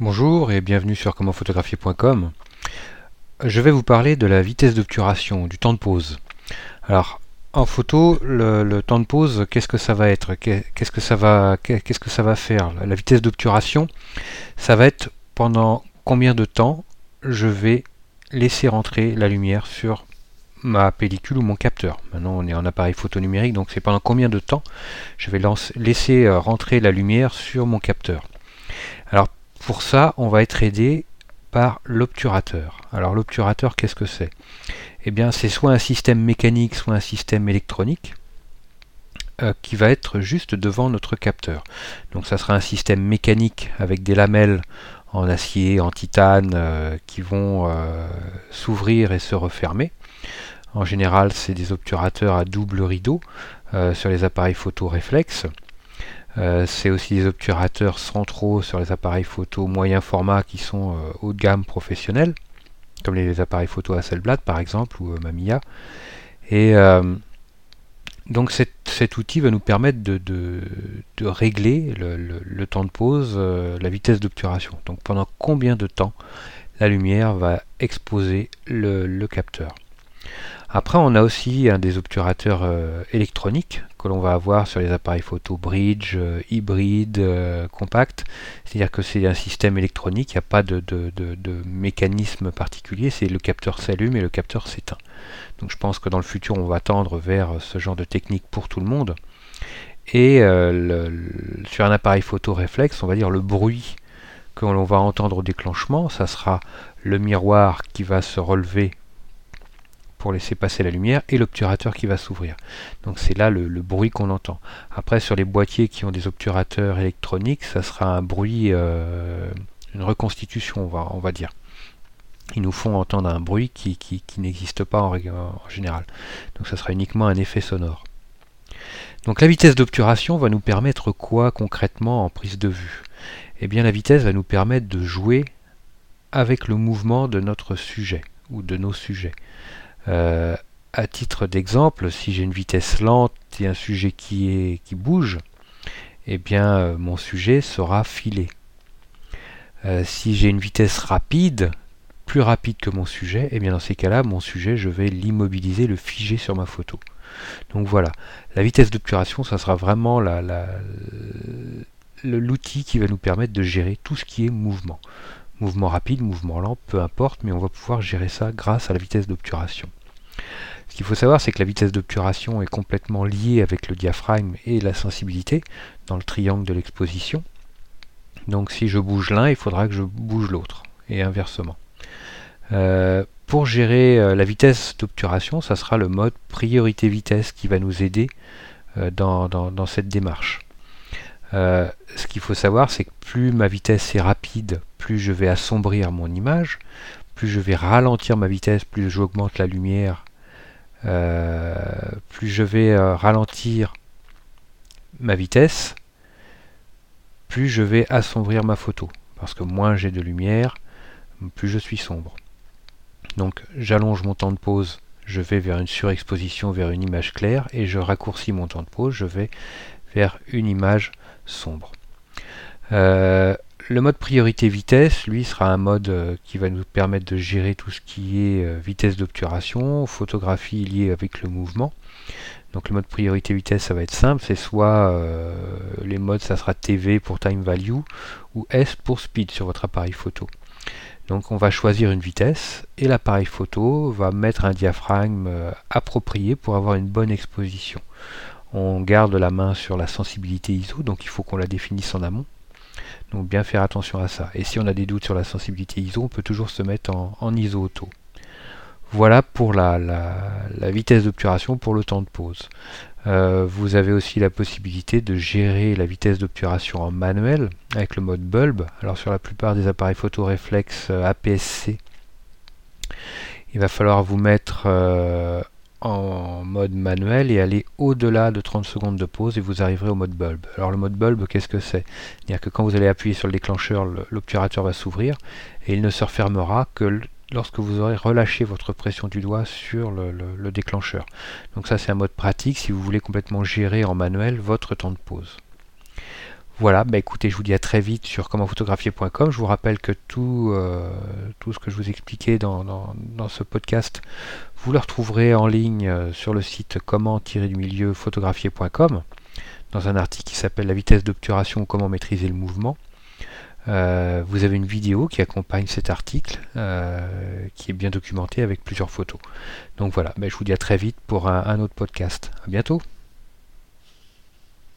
Bonjour et bienvenue sur commentphotographier.com. Je vais vous parler de la vitesse d'obturation, du temps de pause. Alors, en photo, le, temps de pause, qu'est-ce que ça va être? Qu'est-ce que ça va faire? La vitesse d'obturation, ça va être pendant combien de temps je vais laisser rentrer la lumière sur ma pellicule ou mon capteur? Maintenant, on est en appareil photo numérique, donc c'est pendant combien de temps je vais laisser euh, rentrer la lumière sur mon capteur? Pour ça, on va être aidé par l'obturateur. Alors l'obturateur, qu'est-ce que c'est? Eh bien, c'est soit un système mécanique, soit un système électronique euh, qui va être juste devant notre capteur. Donc ça sera un système mécanique avec des lamelles en acier, en titane, euh, qui vont euh, s'ouvrir et se refermer. En général, c'est des obturateurs à double rideau sur les appareils photo réflexes. Euh, c'est aussi des obturateurs centraux sur les appareils photo moyen format qui sont euh, haut de gamme professionnels, comme les appareils photo Hasselblad par exemple ou euh, Mamiya. Et donc cet, outil va nous permettre de, régler le, temps de pause, la vitesse d'obturation. Donc pendant combien de temps la lumière va exposer le capteur? Après, on a aussi des obturateurs euh, électroniques que l'on va avoir sur les appareils photo bridge, euh, hybride, euh, compact. C'est-à-dire que c'est un système électronique, il n'y a pas de, mécanisme particulier, c'est le capteur s'allume et le capteur s'éteint. Donc je pense que dans le futur, on va tendre vers ce genre de technique pour tout le monde. Et sur un appareil photo réflexe, on va dire le bruit que l'on va entendre au déclenchement, ça sera le miroir qui va se relever pour laisser passer la lumière et l'obturateur qui va s'ouvrir. Donc c'est là le, bruit qu'on entend. Après sur les boîtiers qui ont des obturateurs électroniques, ça sera un bruit, euh, une reconstitution on va, on va dire. Ils nous font entendre un bruit qui, n'existe pas en, général. Donc ça sera uniquement un effet sonore. Donc la vitesse d'obturation va nous permettre quoi concrètement en prise de vue? Eh bien la vitesse va nous permettre de jouer avec le mouvement de notre sujet ou de nos sujets. Euh, à titre d'exemple, si j'ai une vitesse lente et un sujet qui, bouge, eh bien euh, mon sujet sera filé. Euh, si j'ai une vitesse rapide, plus rapide que mon sujet, eh bien dans ces cas-là, mon sujet, je vais l'immobiliser, le figer sur ma photo. Donc voilà, la vitesse d'obturation, ça sera vraiment l'outil qui va nous permettre de gérer tout ce qui est mouvement. Mouvement rapide, mouvement lent, peu importe, mais on va pouvoir gérer ça grâce à la vitesse d'obturation. Ce qu'il faut savoir, c'est que la vitesse d'obturation est complètement liée avec le diaphragme et la sensibilité dans le triangle de l'exposition. Donc si je bouge l'un, il faudra que je bouge l'autre, et inversement. Euh, pour gérer euh, la vitesse d'obturation, ça sera le mode priorité-vitesse qui va nous aider euh, dans, cette démarche. ce qu'il faut savoir, c'est que plus ma vitesse est rapide, plus je vais assombrir mon image, plus je vais ralentir ma vitesse, plus j'augmente la lumière plus je vais euh, ralentir ma vitesse, plus je vais assombrir ma photo. Parce que moins j'ai de lumière, plus je suis sombre. Donc j'allonge mon temps de pause, je vais vers une surexposition, vers une image claire, et je raccourcis mon temps de pause, je vais vers une image sombre. Euh, le mode priorité vitesse, lui, sera un mode euh, qui va nous permettre de gérer tout ce qui est euh, vitesse d'obturation, photographie liée avec le mouvement. Donc le mode priorité vitesse, ça va être simple, c'est soit euh, les modes, ça sera TV pour time value ou S pour speed sur votre appareil photo. Donc on va choisir une vitesse et l'appareil photo va mettre un diaphragme approprié pour avoir une bonne exposition. On garde la main sur la sensibilité ISO, donc il faut qu'on la définisse en amont. Donc bien faire attention à ça. Et si on a des doutes sur la sensibilité ISO, on peut toujours se mettre en, ISO auto. Voilà pour la, vitesse d'obturation pour le temps de pause. Euh, vous avez aussi la possibilité de gérer la vitesse d'obturation en manuel avec le mode bulb. Alors sur la plupart des appareils photo réflexe euh, APS-C, il va falloir vous mettre euh, en mode manuel et aller au-delà de 30 secondes de pause et vous arriverez au mode bulb. Alors le mode bulb, qu'est-ce que c'est? C'est-à-dire que quand vous allez appuyer sur le déclencheur, l'obturateur va s'ouvrir et il ne se refermera que lorsque vous aurez relâché votre pression du doigt sur le, déclencheur. Donc ça c'est un mode pratique si vous voulez complètement gérer en manuel votre temps de pause. Voilà, bah écoutez, je vous dis à très vite sur commentphotographier.com. Je vous rappelle que tout, euh, tout ce que je vous expliquais dans, ce podcast, vous le retrouverez en ligne euh, sur le site comment-du-milieu photographier.com dans un article qui s'appelle La vitesse d'obturation, comment maîtriser le mouvement. Euh, vous avez une vidéo qui accompagne cet article, qui est bien documentée avec plusieurs photos. Donc voilà, bah, je vous dis à très vite pour un, un autre podcast. À bientôt